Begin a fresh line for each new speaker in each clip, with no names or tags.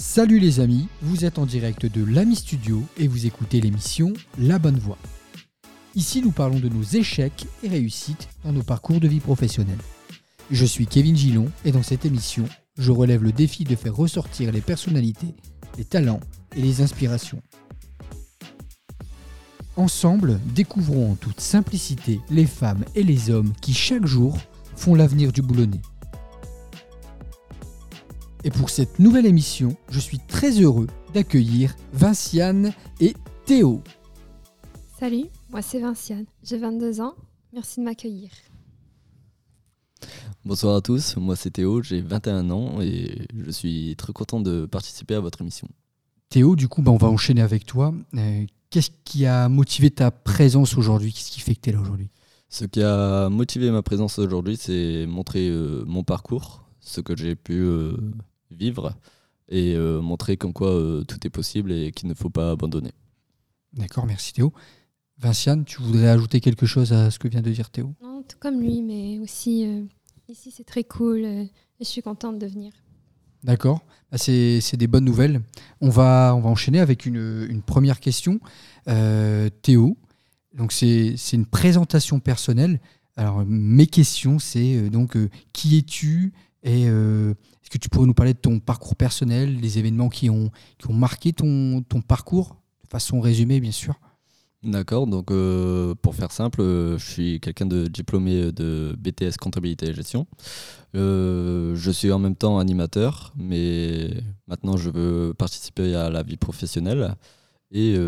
Salut les amis, vous êtes en direct de l'Ami Studio et vous écoutez l'émission La Bonne Voix. Ici, nous parlons de nos échecs et réussites dans nos parcours de vie professionnelle. Je suis Kevin Gillon et dans cette émission, je relève le défi de faire ressortir les personnalités, les talents et les inspirations. Ensemble, découvrons en toute simplicité les femmes et les hommes qui chaque jour font l'avenir du boulonnais. Et pour cette nouvelle émission, je suis très heureux d'accueillir Vinciane et Théo.
Salut, moi c'est Vinciane, j'ai 22 ans, merci de m'accueillir.
Bonsoir à tous, moi c'est Théo, j'ai 21 ans et je suis très content de participer à votre émission.
Théo, du coup, bah, on va enchaîner avec toi. Euh, Qu'est-ce qui a motivé ta présence aujourd'hui? Qu'est-ce qui fait que tu es là aujourd'hui?
Ce qui a motivé ma présence aujourd'hui, c'est montrer euh, mon parcours, ce que j'ai pu euh, vivre et euh, montrer comme quoi euh, tout est possible et qu'il ne faut pas abandonner.
D'accord, merci Théo. Vinciane, tu voudrais ajouter quelque chose à ce que vient de dire Théo?
Non, tout comme lui, mais aussi euh, ici c'est très cool euh, et je suis contente de venir.
D'accord, Bah, c'est c'est des bonnes nouvelles. On va, on va enchaîner avec une, une première question. Euh, Théo, donc c'est c'est une présentation personnelle. Alors mes questions, c'est euh, donc euh, qui es-tu et euh, est-ce que tu pourrais nous parler de ton parcours personnel, des événements qui ont, qui ont marqué ton, ton parcours, de façon résumée bien sûr?
D'accord, donc euh, pour faire simple, euh, je suis quelqu'un de diplômé de BTS comptabilité et gestion. Euh, je suis en même temps animateur, mais maintenant je veux participer à la vie professionnelle. Et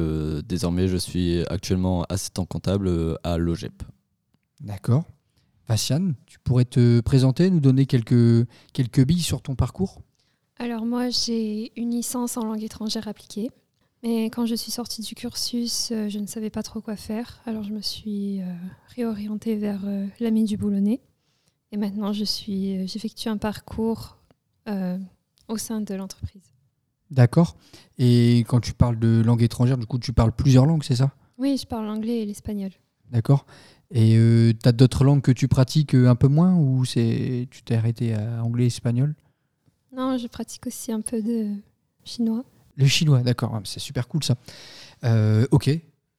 désormais, je suis actuellement assistant comptable à l'OGEP.
D'accord. Vinciane, tu pourrais te présenter, nous donner quelques, quelques billes sur ton parcours?
Alors moi j'ai une licence en langue étrangère appliquée, mais quand je suis sortie du cursus, euh, je ne savais pas trop quoi faire, alors je me suis euh, réorientée vers euh, l'ami du boulonnais. Et maintenant je suis, euh, j'effectue un parcours au sein de l'entreprise.
D'accord. Et quand tu parles de langue étrangère, du coup, tu parles plusieurs langues, c'est ça?
Oui, je parle l'anglais et l'espagnol.
D'accord. Et tu as d'autres langues que tu pratiques euh, un peu moins ou c'est tu t'es arrêté à anglais, espagnol?
Non, je pratique aussi un peu de chinois.
Le chinois, d'accord. Ah, C'est super cool ça. Euh, ok.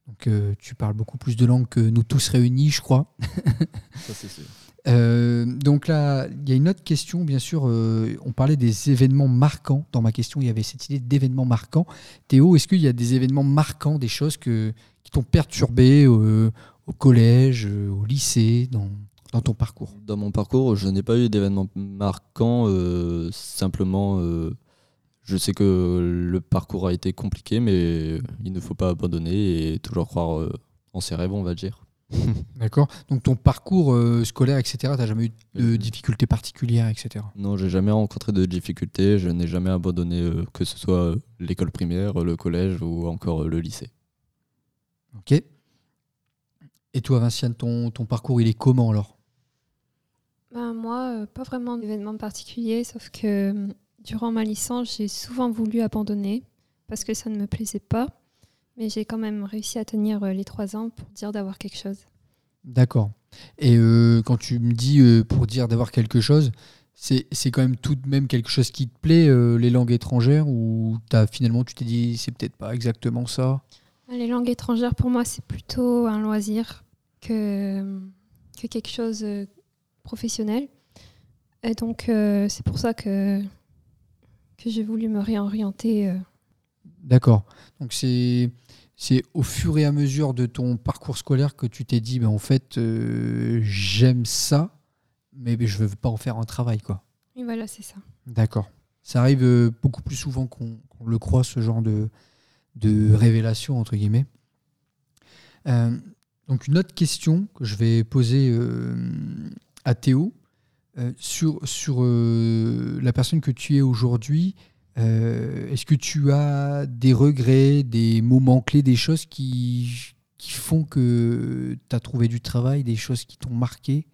Donc euh, tu parles beaucoup plus de langues que nous tous réunis, je crois.
Ça, c'est sûr.
Euh, donc là, il y a une autre question, bien sûr. euh, on parlait des événements marquants. Dans ma question, il y avait cette idée d'événements marquants. Théo, est-ce qu'il y a des événements marquants, des choses que, qui t'ont perturbé euh, au collège, euh, au lycée, dans, dans ton parcours?
Dans mon parcours, je n'ai pas eu d'événements marquants. euh, simplement, euh, je sais que le parcours a été compliqué, mais il ne faut pas abandonner et toujours croire euh, en ses rêves, on va dire.
D'accord Donc ton parcours scolaire, etc., tu n'as jamais eu de difficultés particulières, etc.
Non, j'ai jamais rencontré de difficultés. Je n'ai jamais abandonné, que ce soit l'école primaire, le collège ou encore le lycée.
Ok. Et toi, Vinciane, ton, ton parcours, il est comment alors?
Ben, moi, euh, pas vraiment d'événement particulier, sauf que euh, durant ma licence, j'ai souvent voulu abandonner parce que ça ne me plaisait pas. Mais j'ai quand même réussi à tenir euh, les trois ans pour dire d'avoir quelque chose.
D'accord. Et euh, quand tu me dis euh, pour dire d'avoir quelque chose, c'est c'est quand même tout de même quelque chose qui te plaît, euh, les langues étrangères, ou as, finalement tu t'es dit c'est peut-être pas exactement ça?
Les langues étrangères, pour moi, c'est plutôt un loisir que, que quelque chose de professionnel. Et donc, euh, c'est pour ça que, que j'ai voulu me réorienter. euh.
D'accord. Donc c'est c'est au fur et à mesure de ton parcours scolaire que tu t'es dit, ben, en fait, euh, j'aime ça, mais je veux pas en faire un travail, quoi.
Et voilà, c'est ça.
D'accord. Ça arrive euh, beaucoup plus souvent qu'on qu'on le croit, ce genre de, de révélation, entre guillemets. Euh, donc, une autre question que je vais poser euh, à Théo euh, sur, la personne que tu es aujourd'hui. Est-ce que tu as des regrets, des moments clés, des choses qui, qui font que tu as trouvé du travail, des choses qui t'ont marqué?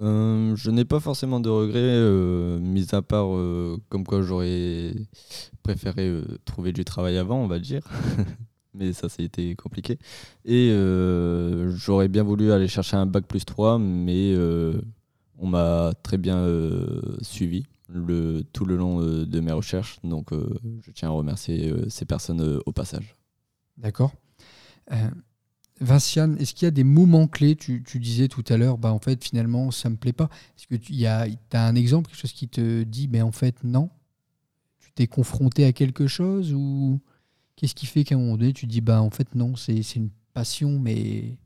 Euh, je n'ai pas forcément de regrets, euh, mis à part euh, comme quoi j'aurais préféré trouver du travail avant, on va dire. Mais ça, été compliqué. Et j'aurais bien voulu aller chercher un bac plus 3, mais on m'a très bien suivi. tout le long de mes recherches. Donc, je tiens à remercier ces personnes au passage.
D'accord. Vinciane, est-ce qu'il y a des moments clés tu, disais tout à l'heure, bah, en fait, finalement, ça me plaît pas. Est-ce que tu as un exemple, quelque chose qui te dit, mais en fait, non? Tu t'es confronté à quelque chose ou qu'est-ce qui fait qu'à un moment donné, tu dis, bah, en fait, non, c'est une passion, mais.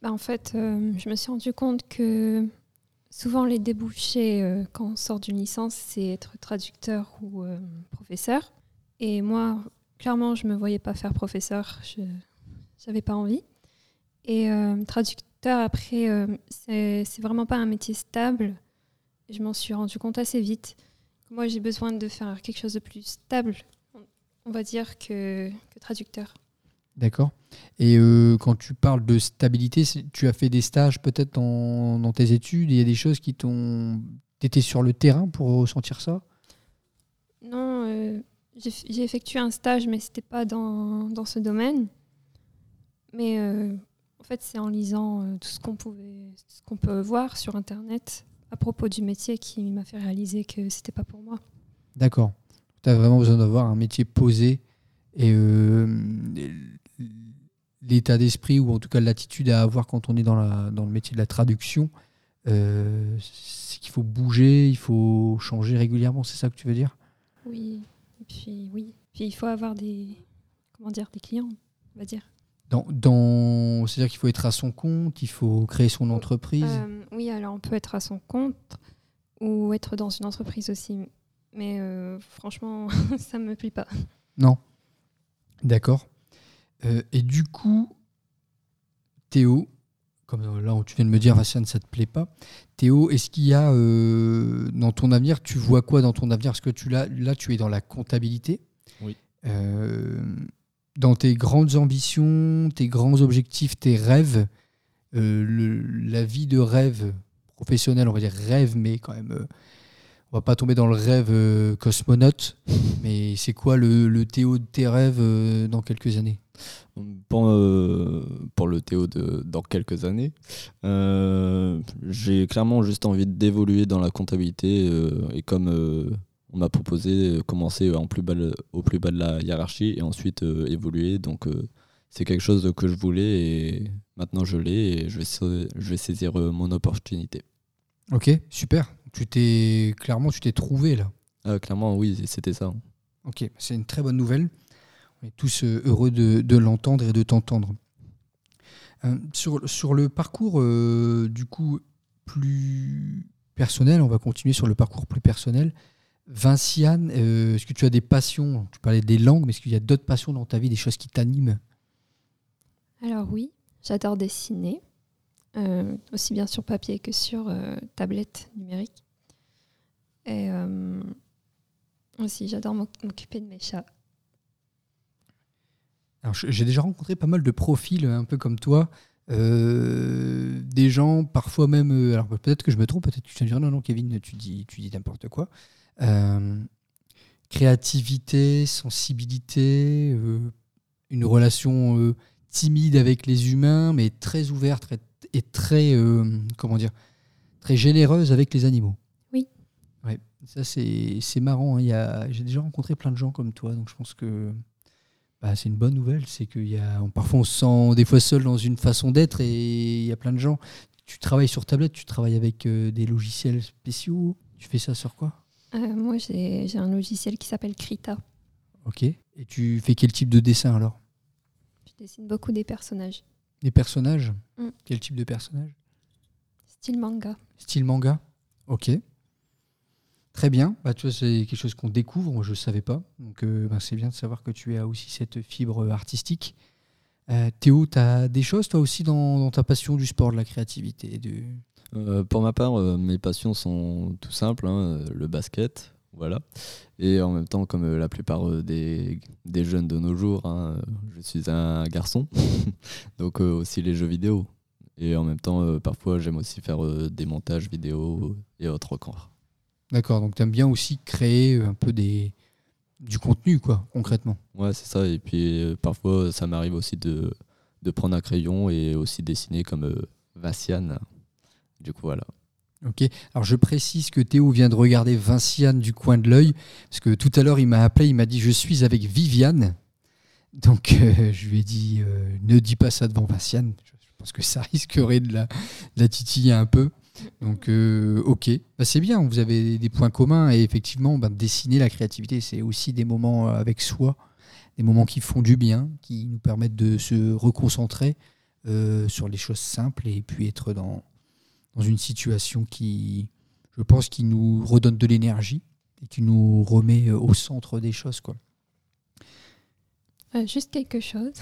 Bah, en fait, euh, je me suis rendu compte que souvent, les débouchés, euh, quand on sort d'une licence, c'est être traducteur ou euh, professeur. Et moi, clairement, je me voyais pas faire professeur. Je n'avais pas envie. Et euh, traducteur, après, euh, c'est vraiment pas un métier stable. Je m'en suis rendu compte assez vite. Moi, j'ai besoin de faire quelque chose de plus stable, on va dire, que, que traducteur.
D'accord. Et euh, quand tu parles de stabilité, tu as fait des stages peut-être dans, dans, tes études? Il y a des choses qui t'ont. Tu étais sur le terrain pour ressentir ça?
Non, j'ai effectué un stage, mais c'était pas dans, dans, ce domaine. Mais en fait, c'est en lisant euh, tout ce qu'on pouvait, ce qu'on peut voir sur Internet à propos du métier qui m'a fait réaliser que c'était pas pour moi.
D'accord. Tu as vraiment besoin d'avoir un métier posé et euh, l'état d'esprit ou en tout cas l'attitude à avoir quand on est dans, la, dans le métier de la traduction, euh, c'est qu'il faut bouger, il faut changer régulièrement, c'est ça que tu veux dire?
Oui, et puis oui, puis il faut avoir des comment dire des clients, on va dire.
Dans, C'est-à-dire qu'il faut être à son compte, il faut créer son entreprise
euh, Oui, alors on peut être à son compte ou être dans une entreprise aussi. Mais euh, franchement, ça ne me plaît pas.
Non. D'accord. Euh, et du coup, Théo, comme là où tu viens de me dire, Vincent, ça ne te plaît pas. Théo, est-ce qu'il y a dans ton avenir, tu vois quoi dans ton avenir? Parce que tu, là, là, tu es dans la comptabilité.
Oui
dans tes grandes ambitions, tes grands objectifs, tes rêves, euh, la vie de rêve professionnel, on va dire rêve, mais quand même, euh, on va pas tomber dans le rêve euh, cosmonaute. Mais c'est quoi le, Théo de tes rêves dans quelques années?
Pour, pour, le Théo de dans quelques années, j'ai clairement juste envie d'évoluer dans la comptabilité et comme on m'a proposé de commencer en plus bas, au plus bas de la hiérarchie et ensuite euh, évoluer. Donc euh, c'est quelque chose que je voulais et maintenant je l'ai et je vais, je vais saisir euh, mon opportunité.
Ok, super. Tu t'es clairement tu t'es trouvé là.
Ah, clairement oui, c'était ça.
Ok, c'est une très bonne nouvelle. On est tous heureux de, l'entendre et de t'entendre. sur, sur le parcours du coup plus personnel, on va continuer sur le parcours plus personnel. Vinciane, euh, est-ce que tu as des passions Tu parlais des langues, mais est-ce qu'il y a d'autres passions dans ta vie, des choses qui t'animent?
Alors oui, j'adore dessiner, euh, aussi bien sur papier que sur euh, tablette numérique. Et aussi, j'adore m'occuper de mes chats.
Alors, j'ai déjà rencontré pas mal de profils un peu comme toi. des gens, parfois même. alors peut-être que je me trompe, peut-être que tu te dire non, non, Kevin, tu dis, tu dis n'importe quoi. Euh, créativité, sensibilité, euh, une relation euh, timide avec les humains, mais très ouverte et très, comment dire, très généreuse avec les animaux.
Oui.
Ouais, ça c'est marrant. Hein. J'ai déjà rencontré plein de gens comme toi, donc je pense que bah, c'est une bonne nouvelle. C'est qu'il y a, parfois on se sent des fois seul dans une façon d'être et il y a plein de gens. Tu travailles sur tablette, tu travailles avec des logiciels spéciaux. Tu fais ça sur quoi?
Moi, j'ai un logiciel qui s'appelle Krita.
Ok. Et tu fais quel type de dessin alors?
Je dessine beaucoup des personnages.
Des personnages?
Mm.
Quel type de personnages
Style manga.
Style manga Ok. Très bien. Bah, tu vois, c'est quelque chose qu'on découvre. Moi, je ne savais pas. Donc, euh, bah, c'est bien de savoir que tu as aussi cette fibre artistique. Euh, Théo, tu as des choses, toi aussi, dans, dans, ta passion du sport, de la créativité de...
Euh, pour ma part, euh, mes passions sont tout simples, hein, le basket, voilà. Et en même temps, comme la plupart euh, des, des, jeunes de nos jours, hein, je suis un garçon, donc aussi les jeux vidéo. Et en même temps, parfois, j'aime aussi faire des montages vidéo et autres encore.
D'accord, donc tu aimes bien aussi créer un peu des, du contenu, quoi, concrètement.
Ouais, c'est ça. Et puis parfois, ça m'arrive aussi de, de, prendre un crayon et aussi dessiner comme Vassian du coup, voilà.
Ok. Alors je précise que Théo vient de regarder Vinciane du coin de l'œil, parce que tout à l'heure il m'a appelé, il m'a dit je suis avec Viviane. Donc euh, je lui ai dit euh, ne dis pas ça devant Vinciane. Je pense que ça risquerait de la, la titiller un peu. Donc euh, ok, Bah, c'est bien, vous avez des points communs et effectivement bah, dessiner la créativité c'est aussi des moments avec soi, des moments qui font du bien, qui nous permettent de se reconcentrer sur les choses simples et puis être dans, dans une situation qui, je pense, qui nous redonne de l'énergie et qui nous remet euh, au centre des choses. Quoi.
Euh, juste quelque chose.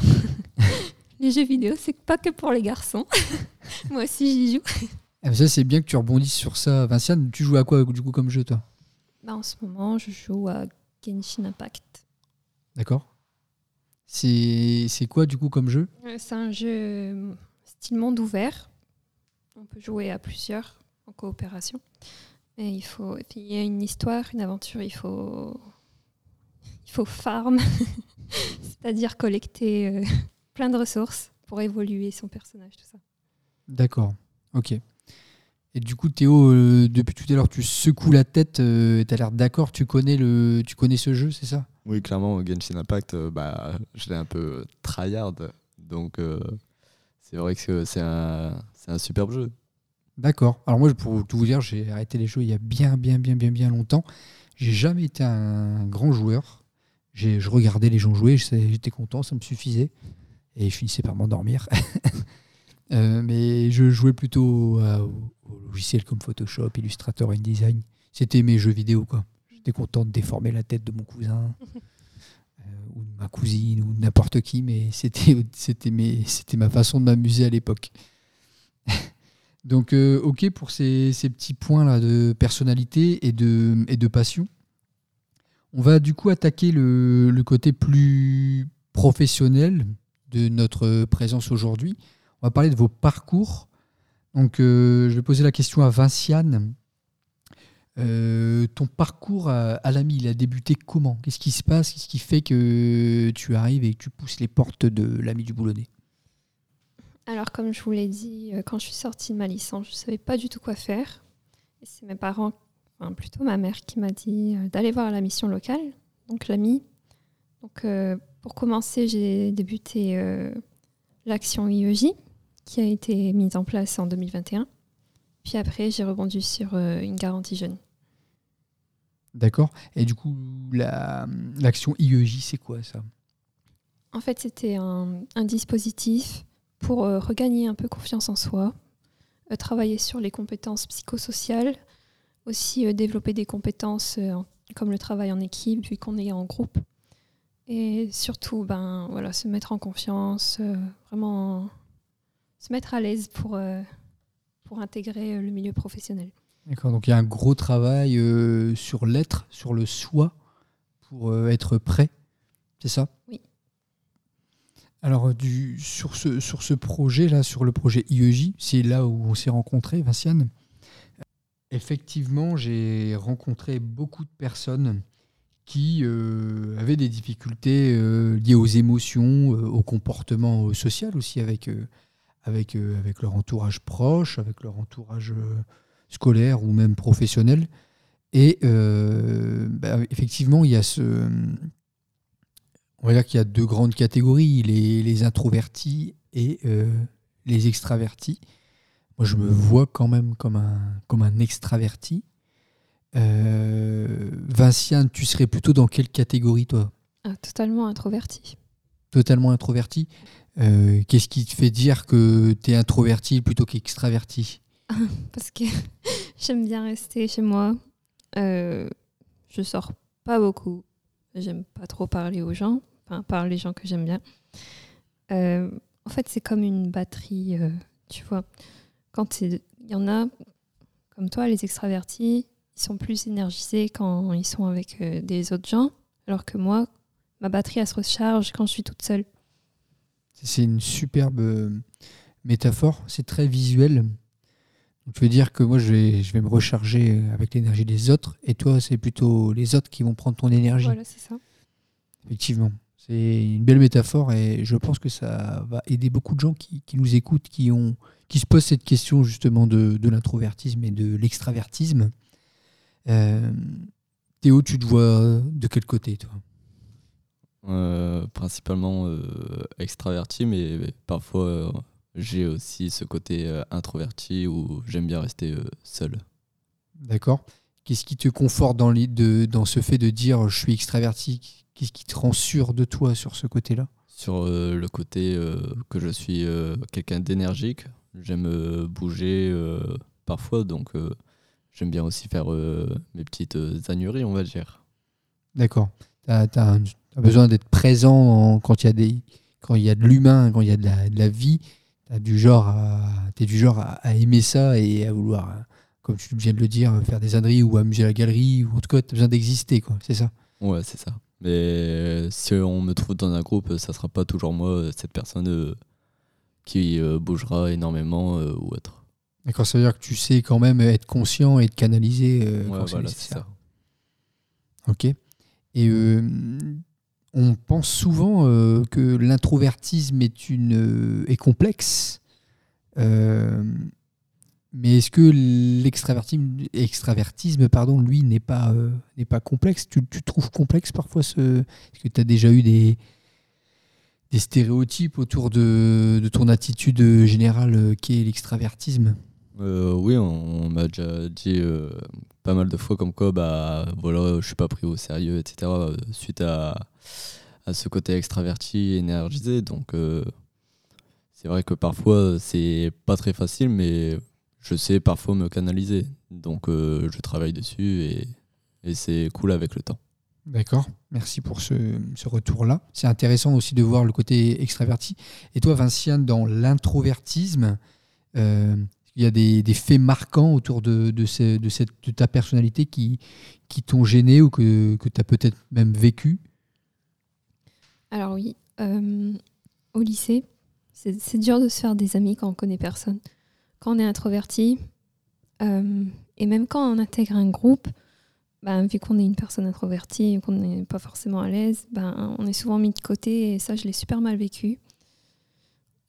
les jeux vidéo, c'est pas que pour les garçons. Moi aussi, j'y joue.
Ah, ça, c'est bien que tu rebondisses sur ça. Vinciane, tu joues à quoi du coup comme jeu, toi?
Bah, en ce moment, je joue à Genshin Impact.
D'accord c'est, quoi du coup comme jeu?
Euh, C'est un jeu style monde ouvert. On peut jouer à plusieurs en coopération. Et il faut, il y a une histoire, une aventure. Il faut, il faut farm, c'est-à-dire collecter euh, plein de ressources pour évoluer son personnage, tout ça.
D'accord, ok. Et du coup, Théo, euh, depuis tout à l'heure, tu secoues la tête, tu as l'air d'accord, tu connais, le, tu connais ce jeu, c'est ça?
Oui, clairement, Genshin Impact, euh, bah, je l'ai un peu tryhard. Donc, euh, c'est vrai que c'est un, c'est un superbe jeu.
D'accord. Alors moi, pour tout vous dire, j'ai arrêté les jeux il y a bien, bien, bien, bien, bien longtemps. J'ai jamais été un grand joueur. J'ai- Je regardais les gens jouer, j'étais content, ça me suffisait. Et je finissais par m'endormir. Euh, mais je jouais plutôt à- aux, logiciels comme Photoshop, Illustrator, InDesign. C'était mes jeux vidéo, quoi. J'étais content de déformer la tête de mon cousin euh, ou ma cousine ou n'importe qui, mais c'était ma façon de m'amuser à l'époque. Donc, euh, ok pour ces, ces petits points-là de personnalité et de, et de passion. On va du coup attaquer le, le côté plus professionnel de notre présence aujourd'hui. On va parler de vos parcours. Donc, euh, je vais poser la question à Vinciane. Euh, ton parcours à, l'AMI, il a débuté comment? Qu'est-ce qui se passe? Qu'est-ce qui fait que tu arrives et que tu pousses les portes de l'AMI du Boulonnais?
Alors, comme je vous l'ai dit, euh, quand je suis sortie de ma licence, je ne savais pas du tout quoi faire. C'est mes parents, enfin plutôt ma mère, qui m'a dit euh, d'aller voir la mission locale, donc l'AMI. Donc, pour commencer, j'ai débuté l'action IEJ, qui a été mise en place en 2021. Puis après, j'ai rebondi sur euh, une garantie jeune.
D'accord Et du coup, la- l'action IEJ, c'est quoi ça?
En fait, c'était un, un dispositif pour euh, regagner un peu confiance en soi, euh, travailler sur les compétences psychosociales, aussi euh, développer des compétences en- comme le travail en équipe, vu qu'on est en groupe. Et surtout, ben, voilà, se mettre en confiance, vraiment se mettre à l'aise pour, pour intégrer euh, le milieu professionnel.
D'accord, donc il y a un gros travail euh, sur l'être, sur le soi, pour euh, être prêt, c'est ça?
Oui.
Alors, du, sur ce, sur ce projet-là, sur le projet IEJ, c'est là où on s'est rencontrés, Vinciane. Effectivement, j'ai rencontré beaucoup de personnes qui euh, avaient des difficultés liées aux émotions, au comportement social aussi, avec, avec, euh, avec leur entourage proche, avec leur entourage euh, scolaire ou même professionnel. Et euh, bah, effectivement, il y a ce. On va dire qu'il y a deux grandes catégories, les, les introvertis et les extravertis. Moi, je me vois quand même comme un, comme un extraverti. Euh, Vinciane, tu serais plutôt dans quelle catégorie, toi?
Ah, totalement introverti.
Totalement introverti Euh, Qu'est-ce qui te fait dire que tu es introverti plutôt qu'extraverti?
Parce que j'aime bien rester chez moi. Euh, je sors pas beaucoup. J'aime pas trop parler aux gens, enfin, par les gens que j'aime bien. Euh, en fait, c'est comme une batterie, euh, tu vois. Quand il y en a, comme toi, les extravertis, ils sont plus énergisés quand ils sont avec des autres gens, alors que moi, ma batterie, elle se recharge quand je suis toute seule.
C'est une superbe euh, métaphore, c'est très visuel. Donc, tu veux dire que moi, je vais, je vais me recharger avec l'énergie des autres, et toi, c'est plutôt les autres qui vont prendre ton énergie.
Voilà, c'est ça.
Effectivement, C'est une belle métaphore et je pense que ça va aider beaucoup de gens qui, qui nous écoutent, qui, ont, qui se posent cette question justement de, de l'introvertisme et de l'extravertisme. Euh, Théo, tu te vois de quel côté, toi?
Euh, principalement euh, extraverti, mais parfois euh, j'ai aussi ce côté introverti où j'aime bien rester seul.
D'accord Qu'est-ce qui te conforte dans, les- de- dans ce fait de dire je suis extraverti? Qu'est-ce qui te rend sûr de toi sur ce côté-là?
Sur le côté que je suis quelqu'un d'énergique, j'aime bouger parfois, donc j'aime bien aussi faire mes petites âneries, on va dire.
D'accord. Tu as, besoin d'être présent en- quand il y a des quand il y a de l'humain, quand il y a de la, de la vie. Tu du genre à du genre à, à aimer ça et à vouloir, euh, comme tu viens de le dire, faire des âneries ou amuser la galerie ou en tout cas, tu as besoin d'exister, quoi. C'est ça.
Ouais, c'est ça. Mais si on me trouve dans un groupe, ça sera pas toujours moi, euh, cette personne euh, qui euh, bougera énormément euh, ou autre.
D'accord, ça veut dire que tu sais quand même être conscient et te canaliser euh,
Ouais, voilà, c'est ça.
Ok. Et euh, on pense souvent euh, que l'introvertisme est une euh, est complexe. Euh, mais est-ce que l'extravertisme, extravertisme, pardon, lui, n'est pas, pas complexe? Tu, tu trouves complexe parfois ce. Est-ce que tu as déjà eu des, des stéréotypes autour de, ton attitude générale qui est l'extravertisme?
Oui, on, m'a déjà dit pas mal de fois comme quoi, bah voilà, je suis pas pris au sérieux, etc. Suite à, à ce côté extraverti, énergisé. Donc, euh, c'est vrai que parfois c'est pas très facile, mais je sais parfois me canaliser. Donc, euh, je travaille dessus et, c'est cool avec le temps.
D'accord, merci pour ce, retour-là. C'est intéressant aussi de voir le côté extraverti. Et toi, Vinciane, dans l'introvertisme, euh, il y a des, des faits marquants autour de, ta personnalité qui, t'ont gêné ou que tu as peut-être même vécu?
Alors oui, euh, au lycée, c'est dur de se faire des amis quand on connaît personne. Quand on est introverti, euh, et même quand on intègre un groupe, ben, vu qu'on est une personne introvertie et qu'on n'est pas forcément à l'aise, ben, on est souvent mis de côté et ça, je l'ai super mal vécu.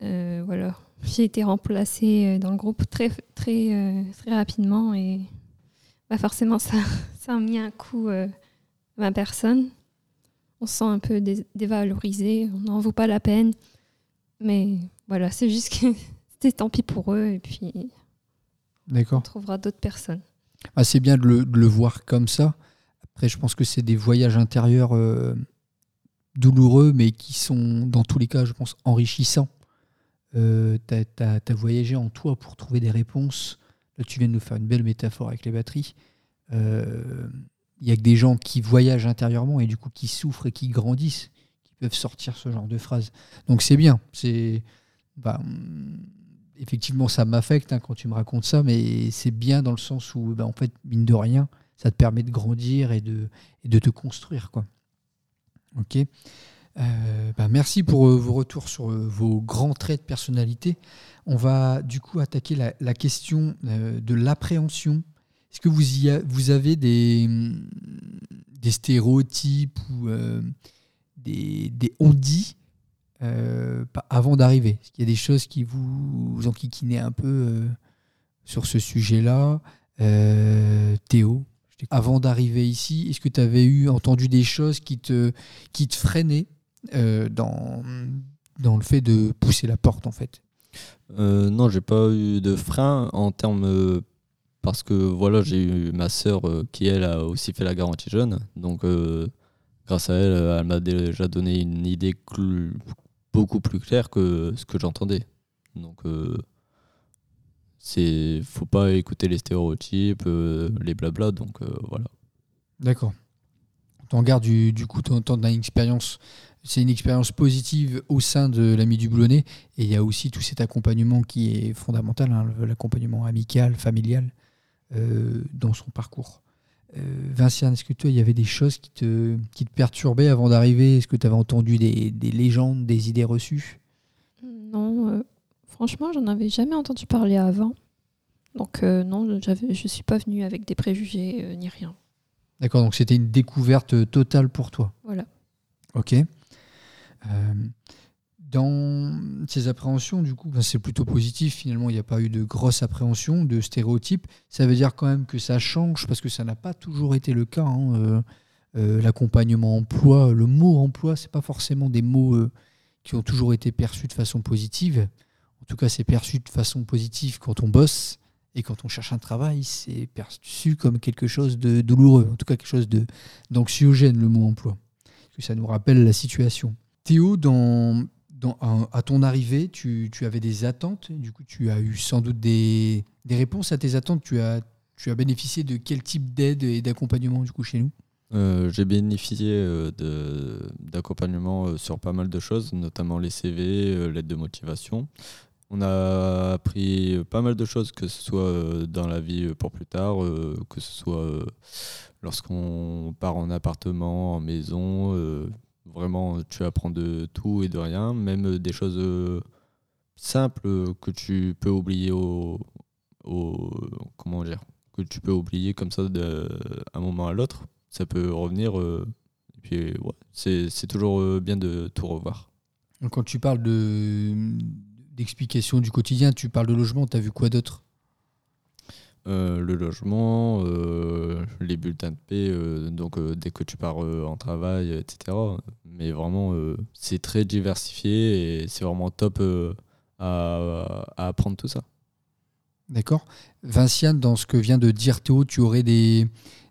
Euh, voilà, j'ai été remplacée dans le groupe très, très, très rapidement et bah, forcément, ça, ça a mis un coup à ma personne on se sent un peu dé- dévalorisé, on n'en vaut pas la peine. Mais voilà, c'est juste que c'était tant pis pour eux et puis on
D'accord.
trouvera d'autres personnes.
Ah, c'est bien de le, de le voir comme ça. Après, je pense que c'est des voyages intérieurs euh, douloureux, mais qui sont, dans tous les cas, je pense, enrichissants. Euh, tu as, voyagé en toi pour trouver des réponses. Là, tu viens de nous faire une belle métaphore avec les batteries. Euh, Il y a que des gens qui voyagent intérieurement et du coup qui souffrent et qui grandissent, qui peuvent sortir ce genre de phrases. Donc c'est bien. C'est bah, hum, effectivement ça m'affecte hein, quand tu me racontes ça, mais c'est bien dans le sens où bah, en fait mine de rien, ça te permet de grandir et de, te construire quoi. Ok. Euh, bah, merci pour euh, vos retours sur euh, vos grands traits de personnalité. On va du coup attaquer la, question de l'appréhension. Est-ce que vous, y vous avez des, stéréotypes ou euh, des, des on-dit euh, avant d'arriver? Est-ce qu'il y a des choses qui vous, vous enquiquinez un peu euh, sur ce sujet-là? Théo, avant d'arriver ici, est-ce que tu avais eu entendu des choses qui te, qui te freinaient dans, dans le fait de pousser la porte en fait?
Non, j'ai pas eu de frein en termes. Parce que voilà, j'ai eu ma sœur euh, qui, elle, a aussi fait la garantie jeune. Donc, euh, grâce à elle, elle m'a déjà donné une idée beaucoup plus claire que ce que j'entendais. Donc, euh, c'est faut pas écouter les stéréotypes, euh, les blabla. Donc, voilà.
D'accord. T'en gardes du, coup, t'en as une expérience. C'est une expérience positive au sein de l'ami du boulonnais. Et il y a aussi tout cet accompagnement qui est fondamental, hein, l'accompagnement amical, familial, euh, dans son parcours. Euh, Vinciane, est-ce que toi, il y avait des choses qui te, qui te perturbaient avant d'arriver? Est-ce que tu avais entendu des, des légendes, des idées reçues?
Non, euh, franchement, j'en avais jamais entendu parler avant. Donc euh, non, je suis pas venue avec des préjugés euh, ni rien.
D'accord, donc c'était une découverte totale pour toi.
Voilà.
Ok. Dans ces appréhensions, du coup, c'est plutôt positif. Finalement, il n'y a pas eu de grosse appréhension, de stéréotypes. Ça veut dire quand même que ça change parce que ça n'a pas toujours été le cas. hein. Euh, euh, L'accompagnement emploi, le mot emploi, c'est pas forcément des mots euh, qui ont toujours été perçus de façon positive. En tout cas, c'est perçu de façon positive quand on bosse et quand on cherche un travail, c'est perçu comme quelque chose de douloureux, en tout cas quelque chose d'anxiogène, le mot emploi. Parce que ça nous rappelle la situation. Théo, dans, à ton arrivée, tu, avais des attentes. Du coup, tu as eu sans doute des, réponses à tes attentes. Tu as, bénéficié de quel type d'aide et d'accompagnement du coup chez nous?
Euh, J'ai bénéficié euh, d'accompagnement euh, sur pas mal de choses, notamment les CV, l'aide de motivation. On a appris pas mal de choses, que ce soit dans la vie pour plus tard, que ce soit lorsqu'on part en appartement, en maison. Vraiment, tu apprends de tout et de rien, même des choses euh, simples que tu peux oublier au, au- comment dire, que tu peux oublier comme ça d'un moment à l'autre ça peut revenir. euh, et puis, ouais, c'est c'est toujours euh, bien de tout revoir.
Quand tu parles de d'explication du quotidien, tu parles de logement, tu as vu quoi d'autre?
Euh, le logement, euh, les bulletins de paix, euh, donc euh, dès que tu pars euh, en travail, etc. Mais vraiment, euh, c'est très diversifié et c'est vraiment top euh, à, à apprendre tout ça.
D'accord Vinciane, dans ce que vient de dire Théo, tu aurais des,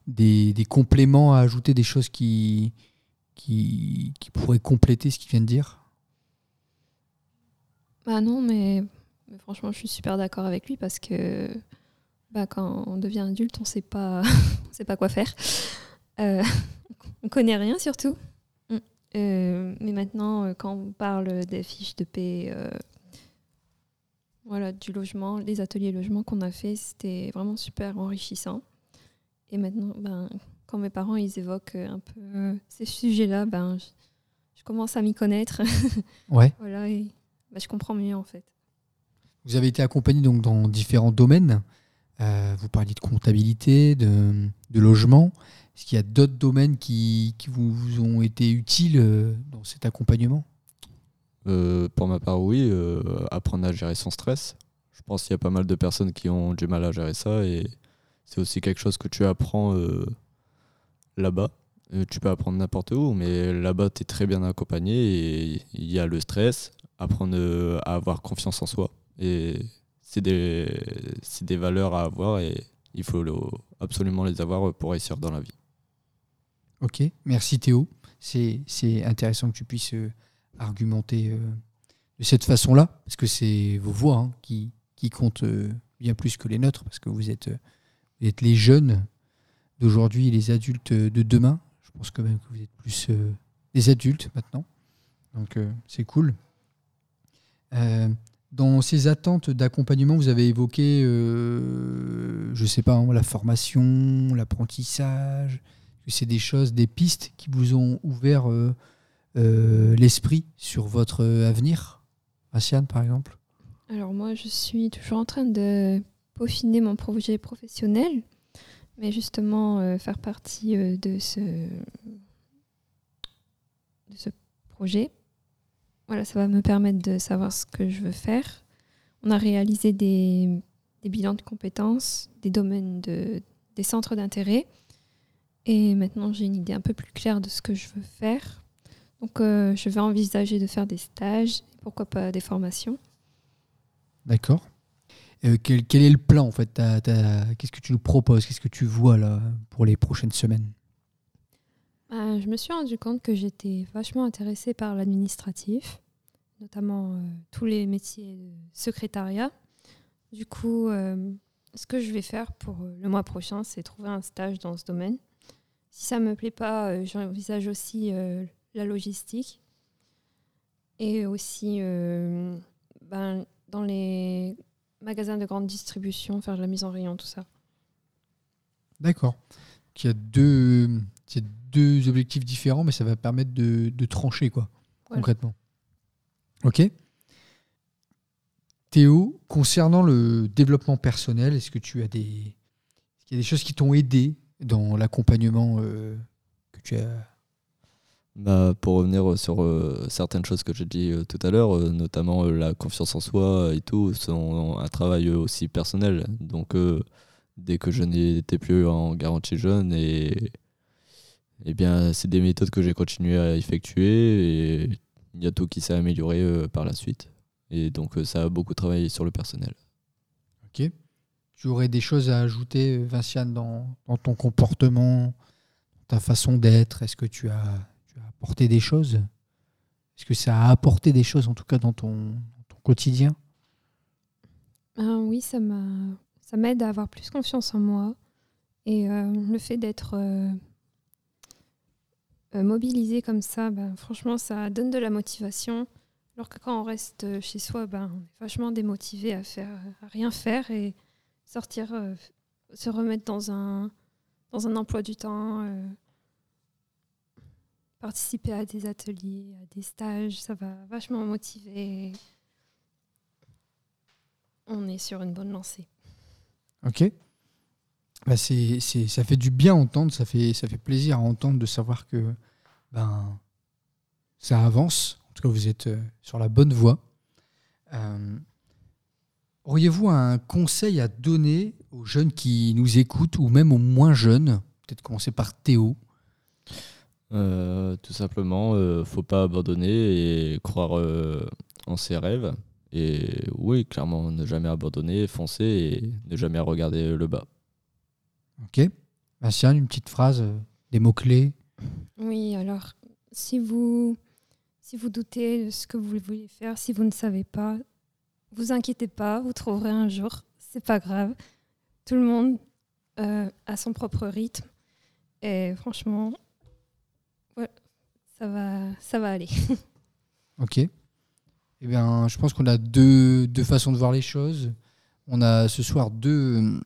des, des compléments à ajouter, des choses qui, qui, qui pourraient compléter ce qu'il vient de dire?
Bah non, mais, mais franchement, je suis super d'accord avec lui parce que bah, quand on devient adulte, on sait pas, on sait pas quoi faire. Euh, on connaît rien surtout. Mm. Euh, mais maintenant, euh, quand on parle des fiches de paix, euh, voilà, du logement, les ateliers logement qu'on a fait, c'était vraiment super enrichissant. Et maintenant, ben, quand mes parents ils évoquent un peu ces sujets-là, ben, je, je commence à m'y connaître.
Ouais.
voilà, et bah, je comprends mieux en fait.
Vous avez été accompagné donc dans différents domaines. Euh, vous parliez de comptabilité, de, logement. Est-ce qu'il y a d'autres domaines qui, vous, ont été utiles euh, dans cet accompagnement?
Euh, pour ma part, oui, apprendre à gérer son stress. Je pense qu'il y a pas mal de personnes qui ont du mal à gérer ça et c'est aussi quelque chose que tu apprends là-bas. Tu peux apprendre n'importe où, mais là-bas, tu es très bien accompagné et il y a le stress, apprendre à avoir confiance en soi. C'est des, des valeurs à avoir et il faut absolument les avoir pour réussir dans la vie.
Ok, merci Théo. C'est intéressant que tu puisses euh, argumenter euh, de cette façon-là, parce que c'est vos voix hein, qui, qui comptent euh, bien plus que les nôtres, parce que vous êtes, vous êtes les jeunes d'aujourd'hui et les adultes de demain. Je pense quand même que vous êtes plus des adultes maintenant. Donc c'est cool. Dans ces attentes d'accompagnement, vous avez évoqué, euh, je sais pas, hein, la formation, l'apprentissage, c'est des choses, des pistes qui vous ont ouvert euh, euh, l'esprit sur votre avenir? Vinciane, par exemple
Alors moi, je suis toujours en train de peaufiner mon projet professionnel, mais justement faire partie de ce projet. Voilà, ça va me permettre de savoir ce que je veux faire. On a réalisé des, bilans de compétences, des domaines de des centres d'intérêt, et maintenant j'ai une idée un peu plus claire de ce que je veux faire. Donc euh, je vais envisager de faire des stages, pourquoi pas des formations.
D'accord. Euh, quel, est le plan en fait? Qu'est-ce que tu nous proposes? Qu'est-ce que tu vois là pour les prochaines semaines?
Euh, je me suis rendu compte que j'étais vachement intéressée par l'administratif, notamment euh, tous les métiers de secrétariat. Du coup, euh, ce que je vais faire pour le mois prochain, c'est trouver un stage dans ce domaine. Si ça ne me plaît pas, j'envisage aussi la logistique et aussi ben, dans les magasins de grande distribution, faire de la mise en rayon, tout ça.
D'accord. Il y a deux, deux objectifs différents, mais ça va permettre de, de trancher, quoi,
Voilà.
concrètement. Ok. Théo, concernant le développement personnel, est-ce que tu as des, est-ce qu'il y a des choses qui t'ont aidé dans l'accompagnement euh, que tu as?
Bah, pour revenir sur euh, certaines choses que j'ai dit euh, tout à l'heure, euh, notamment euh, la confiance en soi et tout, sont un travail euh, aussi personnel. Donc, euh, dès que je n'étais plus en garantie jeune, et, eh bien, c'est des méthodes que j'ai continué à effectuer et il y a tout qui s'est amélioré euh, par la suite. Et donc, euh, ça a beaucoup travaillé sur le personnel.
Ok. Tu aurais des choses à ajouter, euh, Vinciane, dans, dans ton comportement, ta façon d'être? Est-ce que tu as, tu as apporté des choses? Est-ce que ça a apporté des choses, en tout cas, dans ton, dans ton quotidien?
Ah oui, ça m'a, ça m'aide à avoir plus confiance en moi et euh, le fait d'être euh, mobilisé comme ça, ben, franchement, ça donne de la motivation. Alors que quand on reste euh, chez soi, ben, on est vachement démotivé à faire, rien faire et sortir, euh, se remettre dans un, dans un emploi du temps, participer à des ateliers, à des stages, ça va vachement motiver. On est sur une bonne lancée.
Ok. Bah ça fait du bien entendre, ça fait, plaisir à entendre de savoir que ben, ça avance. En tout cas, vous êtes euh, sur la bonne voie. Euh, auriez-vous un conseil à donner aux jeunes qui nous écoutent ou même aux moins jeunes? Peut-être commencer par Théo.
Euh, tout simplement, faut pas abandonner et croire en ses rêves. Et oui, clairement, ne jamais abandonner, foncer et ne jamais regarder le bas.
Ok. Vinciane, une petite phrase, euh, des mots-clés.
Oui, alors, si vous, si vous doutez de ce que vous voulez faire, si vous ne savez pas, vous inquiétez pas, vous trouverez un jour, c'est pas grave. Tout le monde euh, a son propre rythme et franchement, ouais, ça va, ça va aller.
Ok. Eh bien, je pense qu'on a deux, deux façons de voir les choses. On a ce soir deux,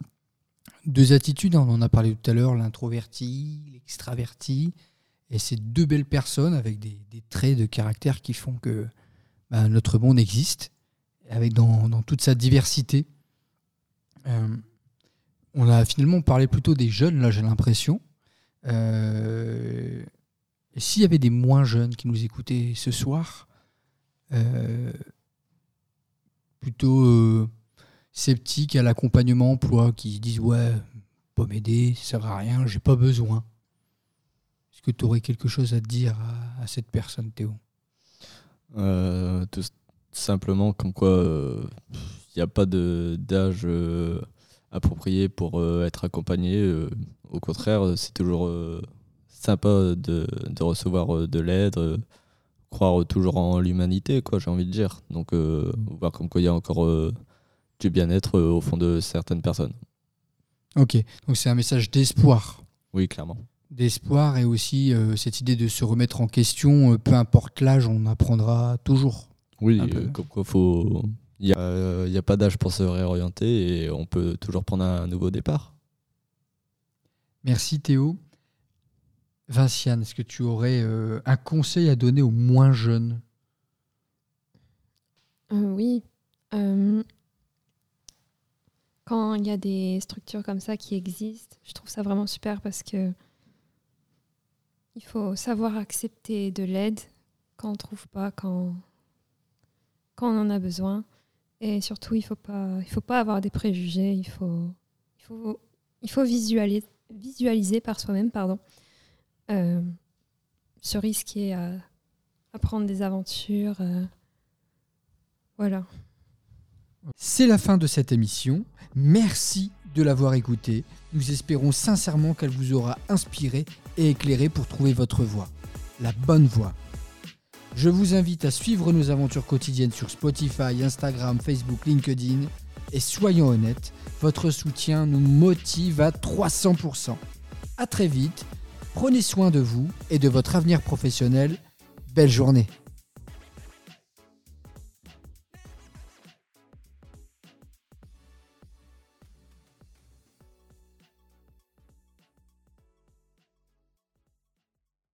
deux attitudes. On en a parlé tout à l'heure, l'introverti, l'extraverti. Et c'est deux belles personnes avec des, traits de caractère qui font que bah, notre monde existe, avec dans, toute sa diversité. Euh, on a finalement parlé plutôt des jeunes, là j'ai l'impression. Euh, s'il y avait des moins jeunes qui nous écoutaient ce soir, euh, plutôt sceptiques à l'accompagnement emploi, qui se disent ouais, pas m'aider, ça sert à rien, j'ai pas besoin. Est-ce que tu aurais quelque chose à dire à, cette personne, Théo?
Euh, tout simplement, comme quoi il n'y a pas d'âge euh, approprié pour euh, être accompagné. euh, au contraire, c'est toujours euh, sympa de, de recevoir euh, de l'aide, euh, croire toujours en l'humanité, quoi, j'ai envie de dire. Donc, euh, voir comme quoi il y a encore euh, du bien-être euh, au fond de certaines personnes.
Ok, donc c'est un message d'espoir.
Oui, clairement.
D'espoir et aussi euh, cette idée de se remettre en question, euh, peu importe l'âge, on apprendra toujours.
Oui, euh, comme quoi faut. Il n'y a, euh, a pas d'âge pour se réorienter et on peut toujours prendre un nouveau départ.
Merci Théo. Vinciane, est-ce que tu aurais euh, un conseil à donner aux moins jeunes?
Euh, oui. Euh, quand il y a des structures comme ça qui existent, je trouve ça vraiment super parce que il faut savoir accepter de l'aide quand on ne trouve pas, quand, quand on en a besoin. Et surtout, il ne faut pas, faut pas avoir des préjugés. Il faut, il faut, il faut visualiser, visualiser par soi-même, pardon, euh, se risquer à, à prendre des aventures. euh, voilà.
C'est la fin de cette émission. Merci de l'avoir écoutée. Nous espérons sincèrement qu'elle vous aura inspiré et éclairé pour trouver votre voie, la bonne voie. Je vous invite à suivre nos aventures quotidiennes sur Spotify, Instagram, Facebook, LinkedIn. Et soyons honnêtes, votre soutien nous motive à 300%. À très vite, prenez soin de vous et de votre avenir professionnel. Belle journée